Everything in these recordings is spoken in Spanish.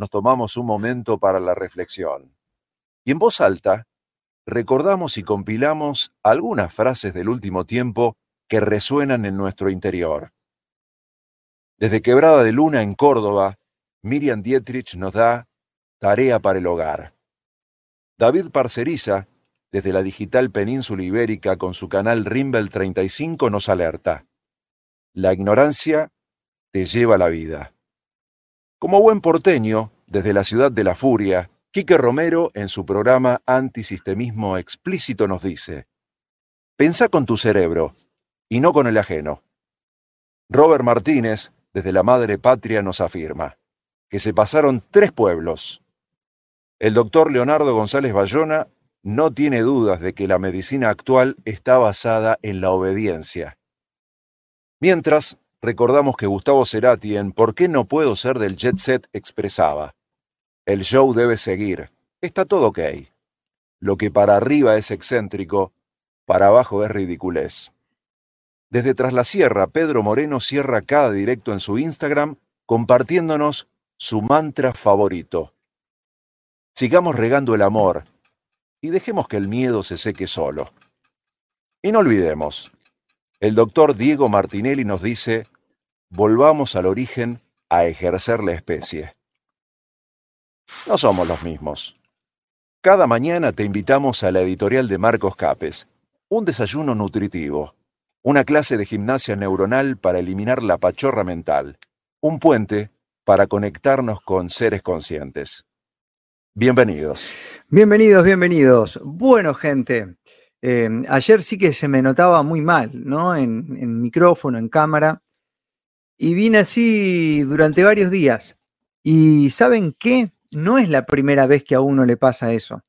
nos tomamos un momento para la reflexión. Y en voz alta, recordamos y compilamos algunas frases del último tiempo que resuenan en nuestro interior. Desde Quebrada de Luna en Córdoba, Miriam Dietrich nos da Tarea para el Hogar. David Parceriza, desde la digital Península Ibérica con su canal Rimbel 35, nos alerta. La ignorancia te lleva la vida. Como buen porteño, desde la ciudad de la furia, Quique Romero en su programa Antisistemismo Explícito nos dice, Pensá con tu cerebro y no con el ajeno. Robert Martínez, desde la Madre Patria, nos afirma que se pasaron tres pueblos, el doctor Leonardo González Bayona no tiene dudas de que la medicina actual está basada en la obediencia. Mientras, recordamos que Gustavo Cerati en ¿Por qué no puedo ser del jet set? expresaba, el show debe seguir, está todo ok. Lo que para arriba es excéntrico, para abajo es ridiculez. Desde Tras la Sierra, Pedro Moreno cierra cada directo en su Instagram compartiéndonos su mantra favorito. Sigamos regando el amor y dejemos que el miedo se seque solo. Y no olvidemos, el doctor Diego Martinelli nos dice, volvamos al origen a ejercer la especie. No somos los mismos. Cada mañana te invitamos a la editorial de Marcos Capes, un desayuno nutritivo, una clase de gimnasia neuronal para eliminar la pachorra mental, un puente para conectarnos con seres conscientes. Bienvenidos. Bienvenidos, bienvenidos. Bueno, gente, eh, ayer sí que se me notaba muy mal, ¿no? En, en, micrófono, en cámara. Y vine así durante varios días. Y ¿saben qué? No es la primera vez que a uno le pasa eso.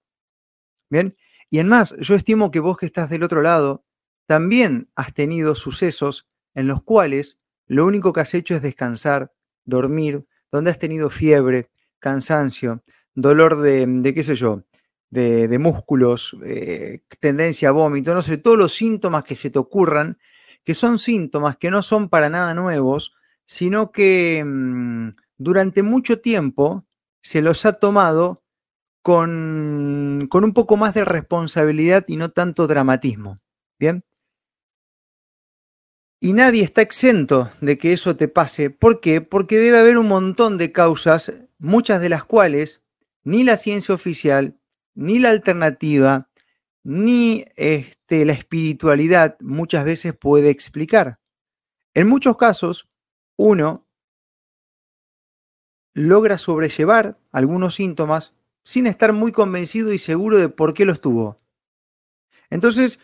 Bien. Y en más, yo estimo que vos que estás del otro lado, también has tenido sucesos en los cuales lo único que has hecho es descansar, dormir, donde has tenido fiebre, cansancio, dolor de, qué sé yo, de, músculos, eh, tendencia a vómito, no sé, todos los síntomas que se te ocurran, que son síntomas que no son para nada nuevos, sino que mm, durante mucho tiempo se los ha tomado con, con un poco más de responsabilidad y no tanto dramatismo. ¿Bien? Y nadie está exento de que eso te pase. ¿Por qué? Porque debe haber un montón de causas, muchas de las cuales ni la ciencia oficial, ni la alternativa, ni este, la espiritualidad muchas veces puede explicar. En muchos casos, uno logra sobrellevar algunos síntomas sin estar muy convencido y seguro de por qué los tuvo. Entonces,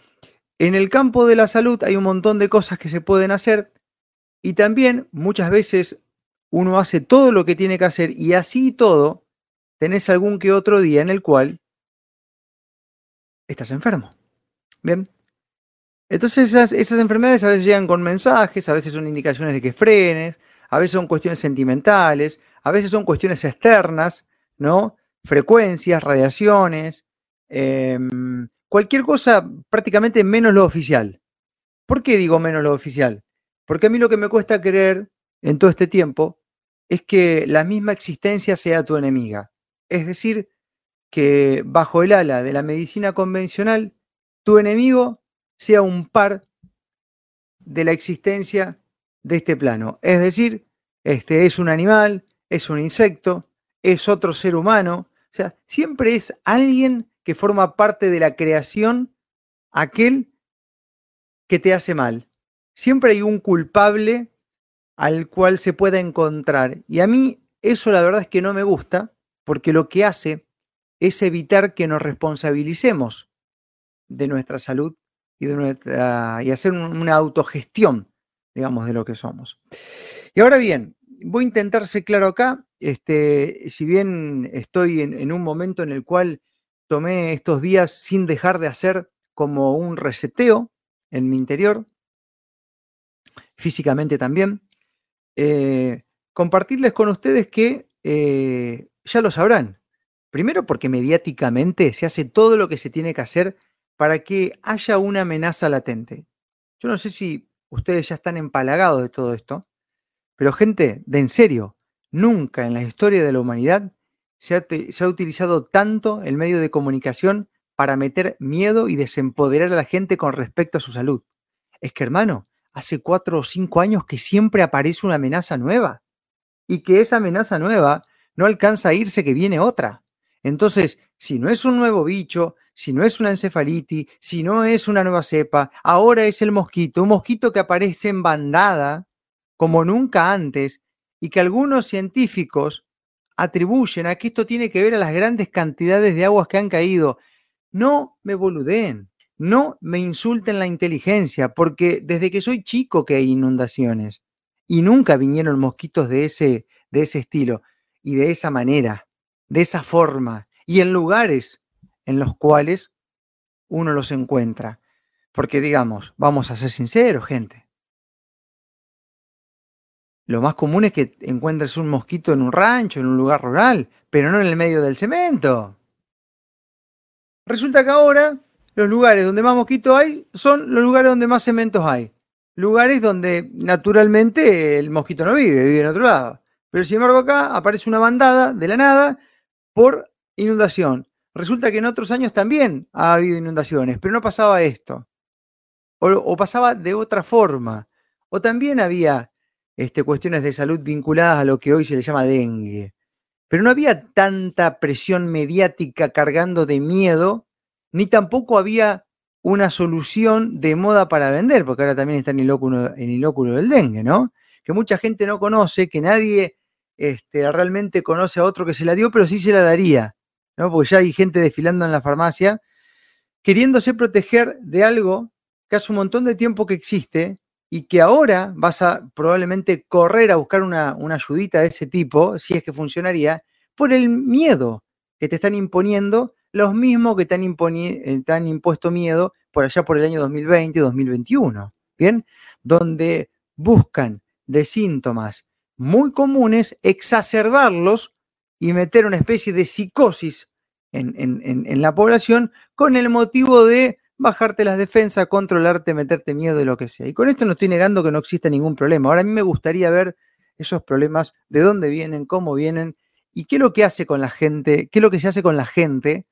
en el campo de la salud hay un montón de cosas que se pueden hacer y también muchas veces uno hace todo lo que tiene que hacer y así todo tenés algún que otro día en el cual estás enfermo. Bien. Entonces esas, esas, enfermedades a veces llegan con mensajes, a veces son indicaciones de que frenes, a veces son cuestiones sentimentales, a veces son cuestiones externas, ¿no? Frecuencias, radiaciones, em, cualquier cosa prácticamente menos lo oficial. ¿Por qué digo menos lo oficial? Porque a mí lo que me cuesta creer en todo este tiempo es que la misma existencia sea tu enemiga. Es decir, que bajo el ala de la medicina convencional, tu enemigo sea un par de la existencia de este plano. Es decir, este es un animal, es un insecto, es otro ser humano. O sea, siempre es alguien que forma parte de la creación, aquel que te hace mal. Siempre hay un culpable al cual se pueda encontrar. Y a mí eso la verdad es que no me gusta, porque lo que hace es evitar que nos responsabilicemos de nuestra salud y, de nuestra, y hacer una autogestión, digamos, de lo que somos. Y ahora bien, voy a intentar ser claro acá, este, si bien estoy en, un momento en el cual tomé estos días sin dejar de hacer como un reseteo en mi interior, físicamente también, eh, compartirles con ustedes que eh, ya lo sabrán. Primero porque mediáticamente se hace todo lo que se tiene que hacer para que haya una amenaza latente. Yo no sé si ustedes ya están empalagados de todo esto, pero gente, de en serio, nunca en la historia de la humanidad se ha, utilizado tanto el medio de comunicación para meter miedo y desempoderar a la gente con respecto a su salud? Es que, hermano, hace cuatro o cinco años que siempre aparece una amenaza nueva y que esa amenaza nueva no alcanza a irse que viene otra. Entonces, si no es un nuevo bicho, si no es una encefalitis, si no es una nueva cepa, ahora es el mosquito, un mosquito que aparece en bandada como nunca antes y que algunos científicos atribuyen a que esto tiene que ver a las grandes cantidades de aguas que han caído. No me boludeen, no me insulten la inteligencia, porque desde que soy chico que hay inundaciones y nunca vinieron mosquitos de ese, de ese estilo y de esa manera, de esa forma y en lugares en los cuales uno los encuentra. Porque digamos, vamos a ser sinceros, gente. Lo más común es que encuentres un mosquito en un rancho, en un lugar rural, pero no en el medio del cemento. Resulta que ahora los lugares donde más mosquitos hay son los lugares donde más cementos hay. Lugares donde naturalmente el mosquito no vive, vive en otro lado. Pero sin embargo acá aparece una bandada de la nada por inundación. Resulta que en otros años también ha habido inundaciones, pero no pasaba esto. O, pasaba de otra forma. O también había este, cuestiones de salud vinculadas a lo que hoy se le llama dengue. Pero no había tanta presión mediática cargando de miedo, ni tampoco había una solución de moda para vender, porque ahora también está en el óculo, en el óculo del dengue, ¿no? Que mucha gente no conoce, que nadie este, realmente conoce a otro que se la dio, pero sí se la daría. Porque ya hay gente desfilando en la farmacia queriéndose proteger de algo que hace un montón de tiempo que existe y que ahora vas a probablemente correr a buscar una, ayudita de ese tipo, si es que funcionaría, por el miedo que te están imponiendo los mismos que te han, eh, impuesto miedo por allá por el año 2020, 2021, ¿bien? Donde buscan de síntomas muy comunes exacerbarlos y meter una especie de psicosis en, la población con el motivo de bajarte las defensas, controlarte, meterte miedo de lo que sea. Y con esto no estoy negando que no exista ningún problema. Ahora a mí me gustaría ver esos problemas, de dónde vienen, cómo vienen y qué es lo que hace con la gente, qué es lo que se hace con la gente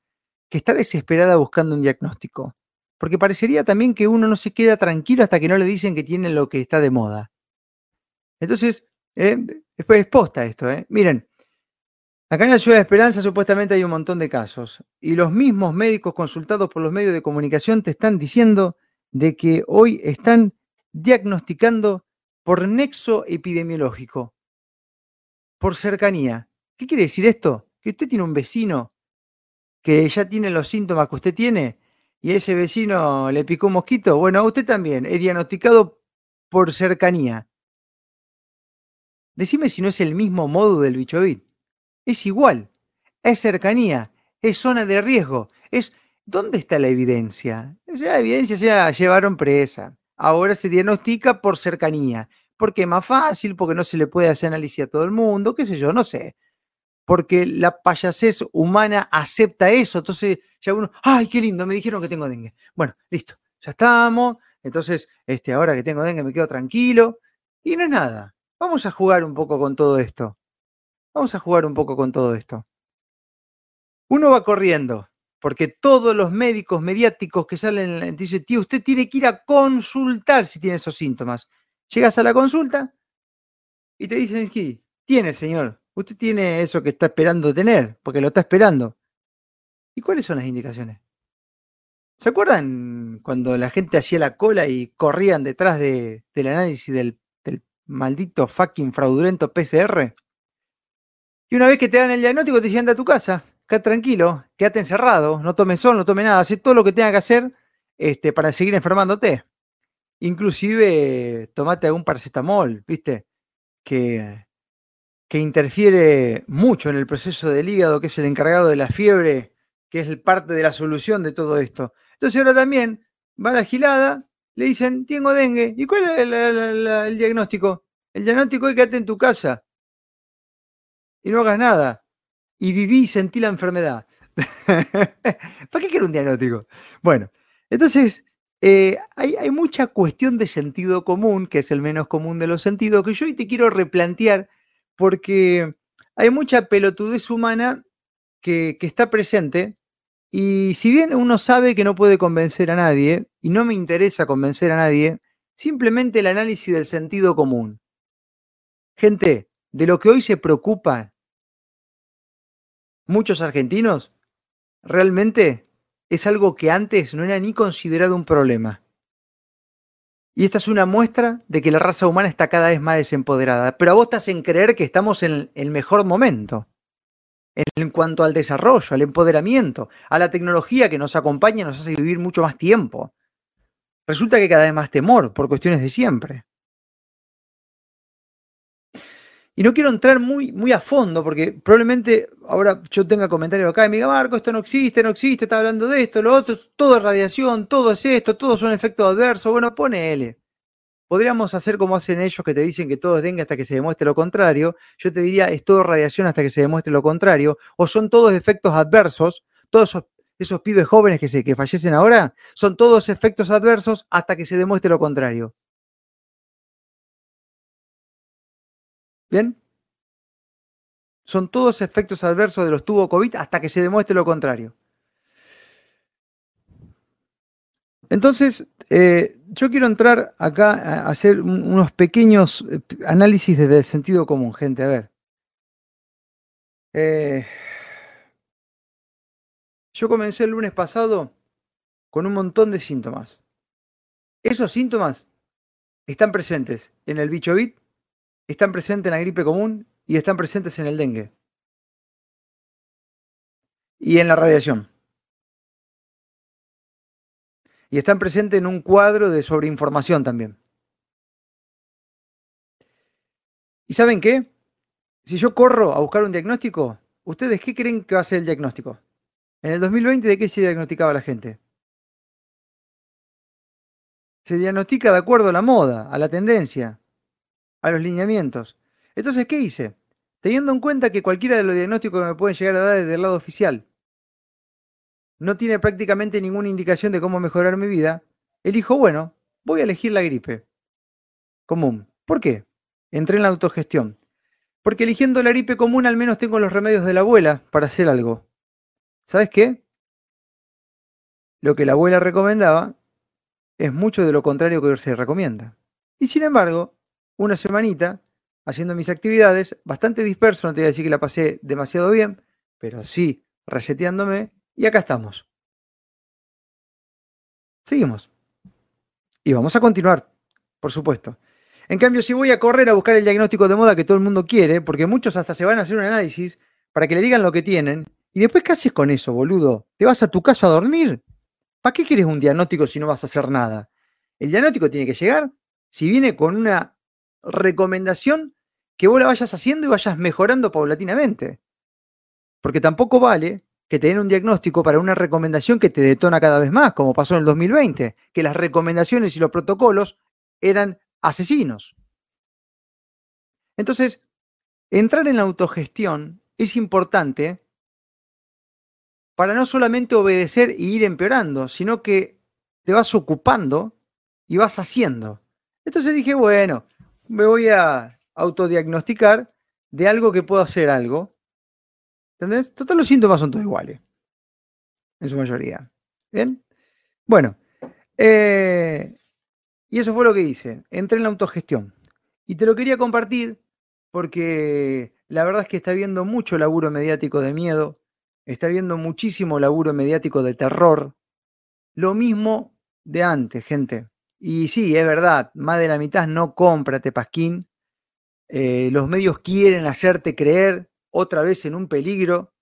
que está desesperada buscando un diagnóstico. Porque parecería también que uno no se queda tranquilo hasta que no le dicen que tiene lo que está de moda. Entonces, eh, es posta esto. ¿eh? Miren, Acá en la ciudad de Esperanza supuestamente hay un montón de casos y los mismos médicos consultados por los medios de comunicación te están diciendo de que hoy están diagnosticando por nexo epidemiológico, por cercanía. ¿Qué quiere decir esto? Que usted tiene un vecino que ya tiene los síntomas que usted tiene y ese vecino le picó un mosquito. Bueno, a usted también es diagnosticado por cercanía. Decime si no es el mismo modo del bichovit es igual, es cercanía, es zona de riesgo, es ¿dónde está la evidencia? La evidencia se la llevaron presa. Ahora se diagnostica por cercanía, porque es más fácil, porque no se le puede hacer análisis a todo el mundo, qué sé yo, no sé. Porque la payasez humana acepta eso, entonces ya uno, ay, qué lindo, me dijeron que tengo dengue. Bueno, listo, ya estamos, entonces este, ahora que tengo dengue me quedo tranquilo. Y no es nada, vamos a jugar un poco con todo esto. Vamos a jugar un poco con todo esto. Uno va corriendo, porque todos los médicos mediáticos que salen dicen, tío, usted tiene que ir a consultar si tiene esos síntomas. Llegas a la consulta y te dicen, sí, tiene, señor, usted tiene eso que está esperando tener, porque lo está esperando. ¿Y cuáles son las indicaciones? ¿Se acuerdan cuando la gente hacía la cola y corrían detrás del análisis del maldito fucking fraudulento PCR? Y una vez que te dan el diagnóstico, te dicen anda a tu casa, quédate tranquilo, quédate encerrado, no tomes sol, no tomes nada, haz todo lo que tenga que hacer este, para seguir enfermándote. Inclusive tomate algún paracetamol, ¿viste? Que, que interfiere mucho en el proceso del hígado, que es el encargado de la fiebre, que es parte de la solución de todo esto. Entonces ahora también va la gilada, le dicen, tengo dengue. ¿Y cuál es el, diagnóstico? El diagnóstico es quédate en tu casa y no hagas nada. Y viví y sentí la enfermedad. ¿Para qué quiero un diagnóstico? Bueno, entonces eh, hay, mucha cuestión de sentido común, que es el menos común de los sentidos, que yo hoy te quiero replantear porque hay mucha pelotudez humana que, que está presente y si bien uno sabe que no puede convencer a nadie, y no me interesa convencer a nadie, simplemente el análisis del sentido común. Gente, de lo que hoy se preocupan muchos argentinos, realmente es algo que antes no era ni considerado un problema. Y esta es una muestra de que la raza humana está cada vez más desempoderada. Pero a vos estás en creer que estamos en el mejor momento en cuanto al desarrollo, al empoderamiento, a la tecnología que nos acompaña y nos hace vivir mucho más tiempo. Resulta que cada vez más temor por cuestiones de siempre. Y no quiero entrar muy, muy a fondo, porque probablemente ahora yo tenga comentarios acá y me diga, Marco, esto no existe, no existe, está hablando de esto, lo otro, todo es radiación, todo es esto, todos son efectos adversos. Bueno, pone L. Podríamos hacer como hacen ellos que te dicen que todo es dengue hasta que se demuestre lo contrario. Yo te diría, es todo radiación hasta que se demuestre lo contrario. O son todos efectos adversos. Todos esos, pibes jóvenes que, se, que fallecen ahora son todos efectos adversos hasta que se demuestre lo contrario. ¿Bien? Son todos efectos adversos de los tubos COVID hasta que se demuestre lo contrario. Entonces, eh, yo quiero entrar acá a hacer unos pequeños eh, análisis desde el sentido común, gente. A ver. Eh, yo comencé el lunes pasado con un montón de síntomas. Esos síntomas están presentes en el bicho bit, están presentes en la gripe común y están presentes en el dengue. Y en la radiación y están presentes en un cuadro de sobreinformación también. ¿Y saben qué? Si yo corro a buscar un diagnóstico, ¿ustedes qué creen que va a ser el diagnóstico? En el 2020, ¿de qué se diagnosticaba la gente? Se diagnostica de acuerdo a la moda, a la tendencia, a los lineamientos. Entonces, ¿qué hice? Teniendo en cuenta que cualquiera de los diagnósticos que me pueden llegar a dar desde el lado oficial no tiene prácticamente ninguna indicación de cómo mejorar mi vida, elijo, bueno, voy a elegir la gripe común. ¿Por qué? Entré en la autogestión. Porque eligiendo la gripe común al menos tengo los remedios de la abuela para hacer algo. ¿Sabes qué? Lo que la abuela recomendaba es mucho de lo contrario que se recomienda. Y sin embargo, una semanita haciendo mis actividades, bastante disperso, no te voy a decir que la pasé demasiado bien, pero sí reseteándome, y acá estamos. Seguimos. Y vamos a continuar, por supuesto. En cambio, si voy a correr a buscar el diagnóstico de moda que todo el mundo quiere, porque muchos hasta se van a hacer un análisis para que le digan lo que tienen, y después, ¿qué haces con eso, boludo? ¿Te vas a tu casa a dormir? ¿Para qué quieres un diagnóstico si no vas a hacer nada? El diagnóstico tiene que llegar si viene con una recomendación que vos la vayas haciendo y vayas mejorando paulatinamente. Porque tampoco vale que te den un diagnóstico para una recomendación que te detona cada vez más, como pasó en el 2020, que las recomendaciones y los protocolos eran asesinos. Entonces, entrar en la autogestión es importante para no solamente obedecer y ir empeorando, sino que te vas ocupando y vas haciendo. Entonces dije, bueno, me voy a autodiagnosticar de algo que puedo hacer algo ¿Entendés? Total, los síntomas son todos iguales. En su mayoría. ¿Bien? Bueno. Eh, y eso fue lo que hice. Entré en la autogestión. Y te lo quería compartir porque la verdad es que está viendo mucho laburo mediático de miedo. Está viendo muchísimo laburo mediático de terror. Lo mismo de antes, gente. Y sí, es verdad, más de la mitad no compra Tepasquín. Eh, los medios quieren hacerte creer otra vez en un peligro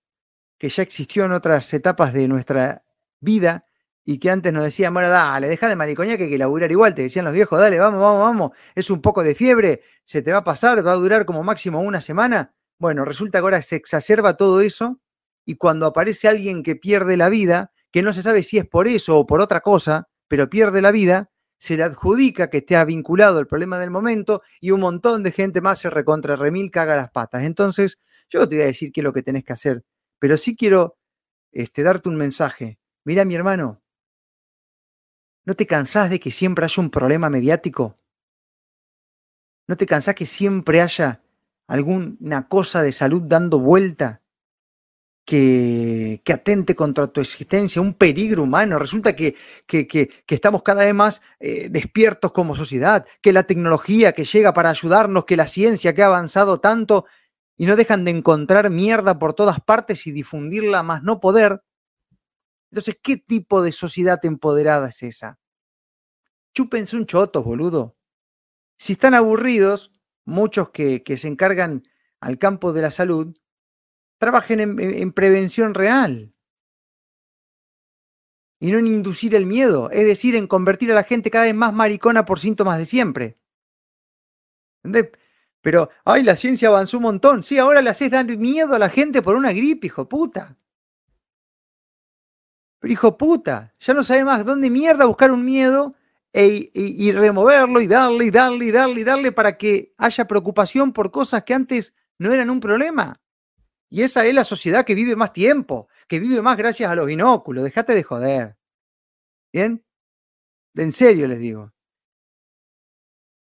que ya existió en otras etapas de nuestra vida y que antes nos decían, bueno, dale, deja de maricoña que hay que laburar igual, te decían los viejos, dale, vamos, vamos, vamos, es un poco de fiebre, se te va a pasar, va a durar como máximo una semana. Bueno, resulta que ahora se exacerba todo eso y cuando aparece alguien que pierde la vida, que no se sabe si es por eso o por otra cosa, pero pierde la vida, se le adjudica que esté vinculado al problema del momento y un montón de gente más se recontra remil caga las patas. Entonces, yo no te voy a decir qué es lo que tenés que hacer, pero sí quiero este, darte un mensaje. Mira, mi hermano, ¿no te cansás de que siempre haya un problema mediático? ¿No te cansás que siempre haya alguna cosa de salud dando vuelta? que, atente contra tu existencia, un peligro humano. Resulta que, que, estamos cada vez más eh, despiertos como sociedad, que la tecnología que llega para ayudarnos, que la ciencia que ha avanzado tanto y no dejan de encontrar mierda por todas partes y difundirla más no poder. Entonces, ¿qué tipo de sociedad empoderada es esa? Chúpense un choto, boludo. Si están aburridos, muchos que, se encargan al campo de la salud, trabajen en, prevención real y no en inducir el miedo, es decir, en convertir a la gente cada vez más maricona por síntomas de siempre. ¿Entendés? Pero, ay, la ciencia avanzó un montón. Sí, ahora le haces dar miedo a la gente por una gripe, hijo puta. Pero hijo puta, ya no sabe más dónde mierda buscar un miedo e, y, y removerlo y darle y darle y darle y darle para que haya preocupación por cosas que antes no eran un problema. Y esa es la sociedad que vive más tiempo, que vive más gracias a los binóculos. Dejate de joder. ¿Bien? En serio les digo.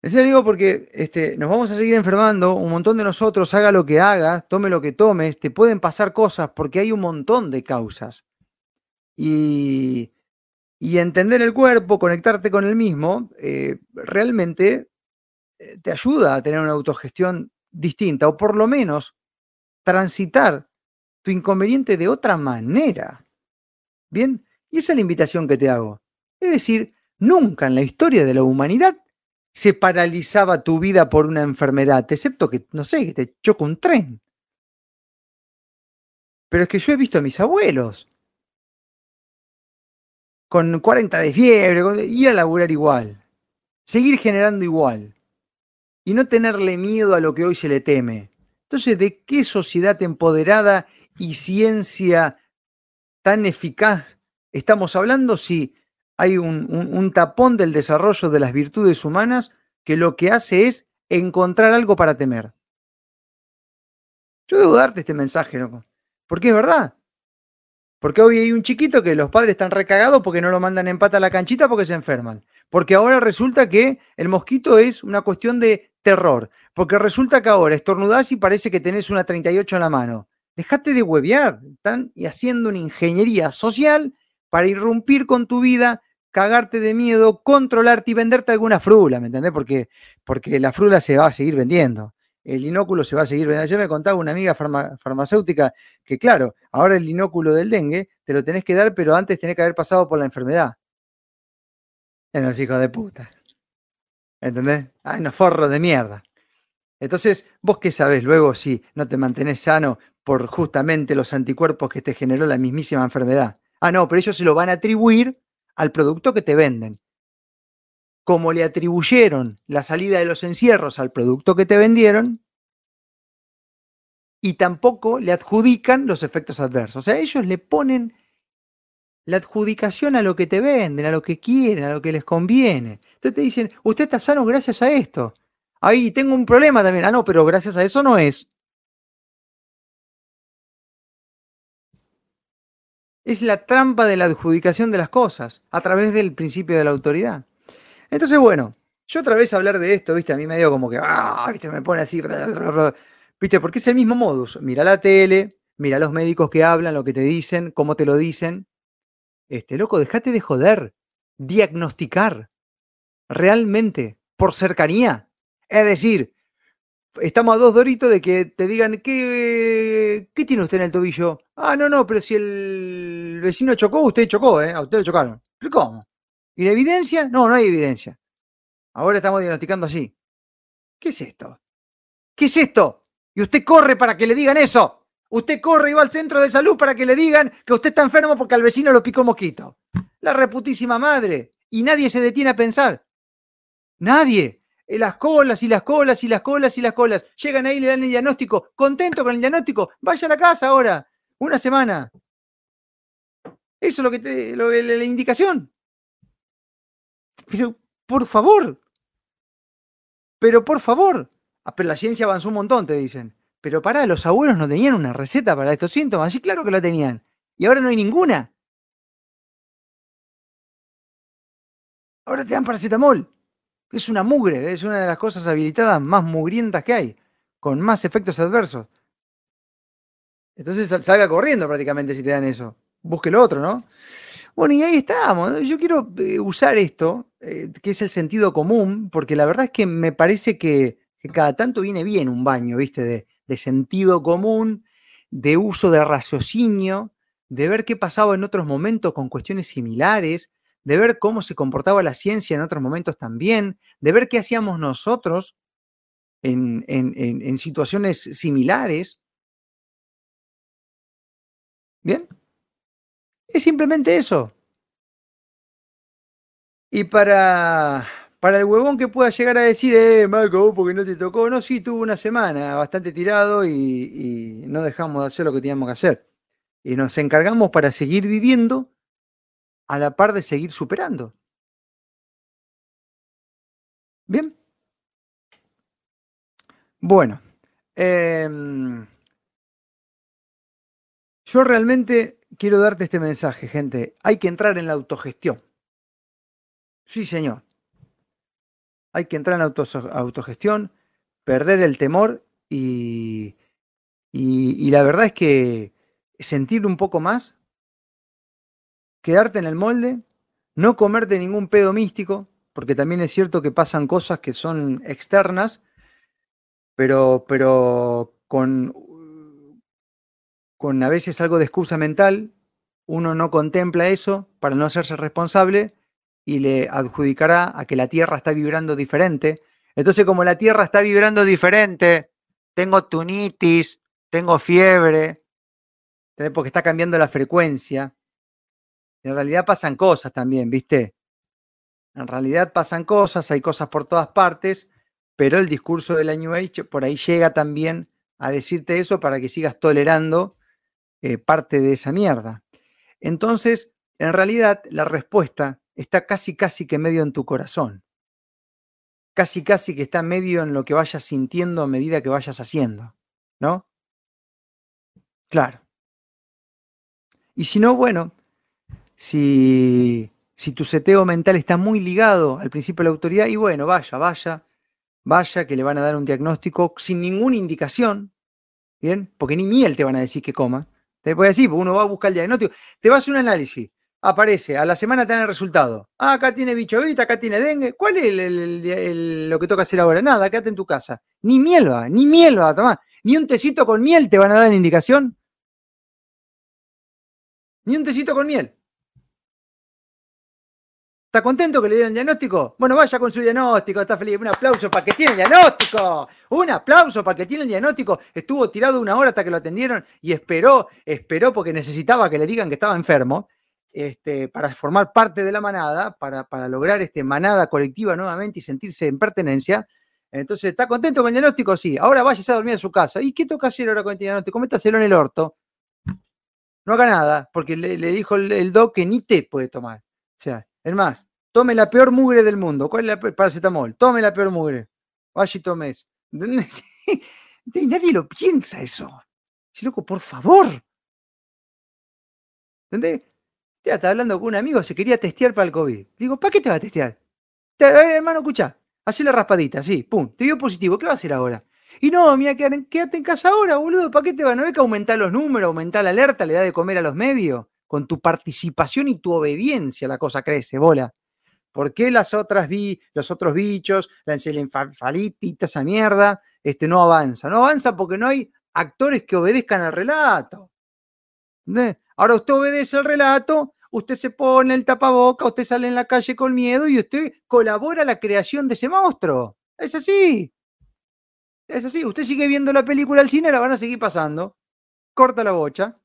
En serio digo porque este, nos vamos a seguir enfermando, un montón de nosotros, haga lo que haga, tome lo que tome, te pueden pasar cosas porque hay un montón de causas. Y, y entender el cuerpo, conectarte con el mismo, eh, realmente eh, te ayuda a tener una autogestión distinta, o por lo menos transitar tu inconveniente de otra manera. Bien, y esa es la invitación que te hago. Es decir, nunca en la historia de la humanidad se paralizaba tu vida por una enfermedad, excepto que, no sé, que te choca un tren. Pero es que yo he visto a mis abuelos con 40 de fiebre, ir a laburar igual, seguir generando igual y no tenerle miedo a lo que hoy se le teme. Entonces, ¿de qué sociedad empoderada y ciencia tan eficaz estamos hablando si hay un, tapón del desarrollo de las virtudes humanas que lo que hace es encontrar algo para temer? Yo debo darte este mensaje, ¿no? Porque es verdad. Porque hoy hay un chiquito que los padres están recagados porque no lo mandan en pata a la canchita porque se enferman. Porque ahora resulta que el mosquito es una cuestión de terror. Porque resulta que ahora estornudás y parece que tenés una 38 en la mano. Dejate de huevear. Están haciendo una ingeniería social para irrumpir con tu vida, cagarte de miedo, controlarte y venderte alguna frula, ¿me entendés? Porque, porque la frula se va a seguir vendiendo. El inóculo se va a seguir vendiendo. Ayer me contaba una amiga farmacéutica que, claro, ahora el inóculo del dengue te lo tenés que dar, pero antes tenés que haber pasado por la enfermedad. En los hijos de puta. ¿Entendés? Ay, no forro de mierda. Entonces, vos qué sabés luego si no te mantenés sano por justamente los anticuerpos que te generó la mismísima enfermedad. Ah, no, pero ellos se lo van a atribuir al producto que te venden. Como le atribuyeron la salida de los encierros al producto que te vendieron, y tampoco le adjudican los efectos adversos. O sea, ellos le ponen la adjudicación a lo que te venden, a lo que quieren, a lo que les conviene. Entonces te dicen, usted está sano gracias a esto. Ahí tengo un problema también. Ah, no, pero gracias a eso no es. Es la trampa de la adjudicación de las cosas a través del principio de la autoridad. Entonces, bueno, yo otra vez hablar de esto, viste, a mí me dio como que, ah, viste, me pone así, viste, porque es el mismo modus. Mira la tele, mira los médicos que hablan, lo que te dicen, cómo te lo dicen, este, loco, déjate de joder. Diagnosticar. Realmente. Por cercanía. Es decir, estamos a dos doritos de que te digan, ¿qué, ¿qué tiene usted en el tobillo? Ah, no, no, pero si el vecino chocó, usted chocó, ¿eh? A usted le chocaron. ¿Pero cómo? ¿Y la evidencia? No, no hay evidencia. Ahora estamos diagnosticando así. ¿Qué es esto? ¿Qué es esto? Y usted corre para que le digan eso. Usted corre y va al centro de salud para que le digan que usted está enfermo porque al vecino lo picó mosquito. La reputísima madre. Y nadie se detiene a pensar. Nadie. En las colas y las colas y las colas y las colas. Llegan ahí le dan el diagnóstico. Contento con el diagnóstico. Vaya a la casa ahora. Una semana. Eso es lo que te, lo, la, la indicación. Pero, por favor. Pero, por favor. Ah, pero la ciencia avanzó un montón, te dicen. Pero pará, los abuelos no tenían una receta para estos síntomas. Sí, claro que la tenían. Y ahora no hay ninguna. Ahora te dan paracetamol. Es una mugre, es una de las cosas habilitadas más mugrientas que hay, con más efectos adversos. Entonces salga corriendo prácticamente si te dan eso. Busque lo otro, ¿no? Bueno, y ahí estamos. Yo quiero eh, usar esto, eh, que es el sentido común, porque la verdad es que me parece que, cada tanto viene bien un baño, ¿viste? De, de, sentido común, de uso de raciocinio, de ver qué pasaba en otros momentos con cuestiones similares, de ver cómo se comportaba la ciencia en otros momentos también, de ver qué hacíamos nosotros en, en, situaciones similares. ¿Bien? Es simplemente eso. Y para, para el huevón que pueda llegar a decir, eh, Marco, porque no te tocó, no, sí, tuvo una semana bastante tirado y, y no dejamos de hacer lo que teníamos que hacer. Y nos encargamos para seguir viviendo a la par de seguir superando. Bien. Bueno, em, yo realmente quiero darte este mensaje, gente. Hay que entrar en la autogestión. Sí, señor. Hay que entrar en la autogestión, perder el temor y, y, y la verdad es que sentir un poco más quedarte en el molde, no comerte ningún pedo místico, porque también es cierto que pasan cosas que son externas, pero, pero con, con a veces algo de excusa mental, uno no contempla eso para no hacerse responsable y le adjudicará a que la Tierra está vibrando diferente. Entonces, como la Tierra está vibrando diferente, tengo tunitis, tengo fiebre, porque está cambiando la frecuencia. En realidad pasan cosas también, ¿viste? En realidad pasan cosas, hay cosas por todas partes, pero el discurso de la New Age por ahí llega también a decirte eso para que sigas tolerando eh, parte de esa mierda. Entonces, en realidad, la respuesta está casi, casi que medio en tu corazón. Casi, casi que está medio en lo que vayas sintiendo a medida que vayas haciendo, ¿no? Claro. Y si no, bueno, si, tu seteo mental está muy ligado al principio de la autoridad, y bueno, vaya, vaya, vaya, que le van a dar un diagnóstico sin ninguna indicación, ¿bien? Porque ni miel te van a decir que coma. Te puede decir, uno va a buscar el diagnóstico, te va a hacer un análisis, aparece, a la semana te dan el resultado. Ah, acá tiene bicho vita, acá tiene dengue. ¿Cuál es lo que toca hacer ahora? Nada, quédate en tu casa. Ni miel va, ni miel va a. Ni un tecito con miel te van a dar en indicación. Ni un tecito con miel. ¿Está contento que le dieron diagnóstico? Bueno, vaya con su diagnóstico, está feliz. Un aplauso para que tiene el diagnóstico. Un aplauso para que tiene el diagnóstico. Estuvo tirado una hora hasta que lo atendieron y esperó, esperó porque necesitaba que le digan que estaba enfermo, este, para formar parte de la manada, para, para lograr este, manada colectiva nuevamente y sentirse en pertenencia. Entonces, ¿está contento con el diagnóstico? Sí. Ahora vaya a dormir en su casa. ¿Y qué toca hacer ahora con el diagnóstico? Métaselo en el orto. No haga nada, porque le, dijo el, el doc que ni té puede tomar. O sea, es más, tome la peor mugre del mundo. ¿Cuál es la paracetamol? Tome la peor mugre. Vaya y tome eso. Nadie lo piensa eso. Sí, loco, por favor. ¿Entendés? Ya estaba hablando con un amigo, se quería testear para el COVID. Digo, ¿para qué te va a testear? Te, hermano, escucha, hacé la raspadita, sí, pum, te dio positivo, ¿qué va a hacer ahora? Y no, mira, quédate en casa ahora, boludo, ¿para qué te va? ¿No ves que aumentar los números, aumentar la alerta, le da de comer a los medios? Con tu participación y tu obediencia la cosa crece, bola. ¿Por qué las otras vi, los otros bichos, la encefalitis, esa mierda, este, no avanza? No avanza porque no hay actores que obedezcan al relato. Ahora usted obedece al relato, usted se pone el tapaboca, usted sale en la calle con miedo y usted colabora a la creación de ese monstruo. Es así. Es así. Usted sigue viendo la película al cine, la van a seguir pasando. Corta la bocha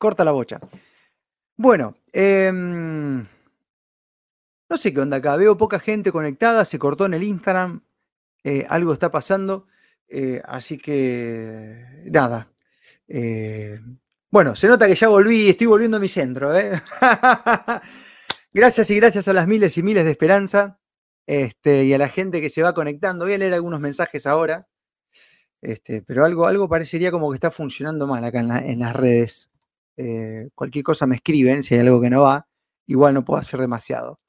corta la bocha. Bueno, em, no sé qué onda acá. Veo poca gente conectada, se cortó en el Instagram, eh, algo está pasando, eh, así que nada. Eh, bueno, se nota que ya volví, estoy volviendo a mi centro. gracias y gracias a las miles y miles de esperanza este, y a la gente que se va conectando. Voy a leer algunos mensajes ahora, este, pero algo, algo parecería como que está funcionando mal acá en las redes. Eh, cualquier cosa me escriben, si hay algo que no va, igual no puedo hacer demasiado.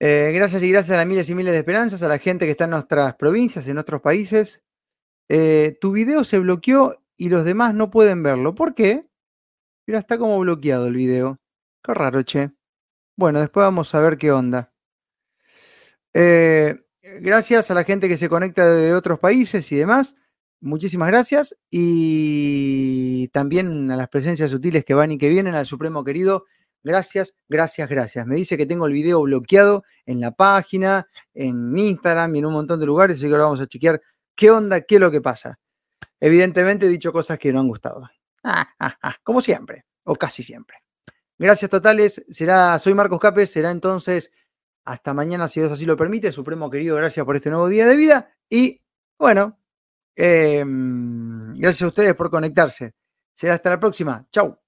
Eh, gracias y gracias a las miles y miles de esperanzas, a la gente que está en nuestras provincias, en nuestros países. eh, tu video se bloqueó y los demás no pueden verlo. ¿Por qué? Mira, está como bloqueado el video. Qué raro, che. Bueno, después vamos a ver qué onda. Gracias a la gente que se conecta de otros países y demás. Muchísimas gracias. Y también a las presencias sutiles que van y que vienen, al Supremo querido. Gracias, gracias, gracias. Me dice que tengo el video bloqueado en la página, en Instagram y en un montón de lugares, así que ahora vamos a chequear qué onda, qué es lo que pasa. Evidentemente he dicho cosas que no han gustado. como siempre, o casi siempre. Gracias totales. Será, soy Marcos Capes, será entonces hasta mañana, si Dios así lo permite. Supremo querido, gracias por este nuevo día de vida. Y bueno, em, gracias a ustedes por conectarse. Será hasta la próxima. Chau.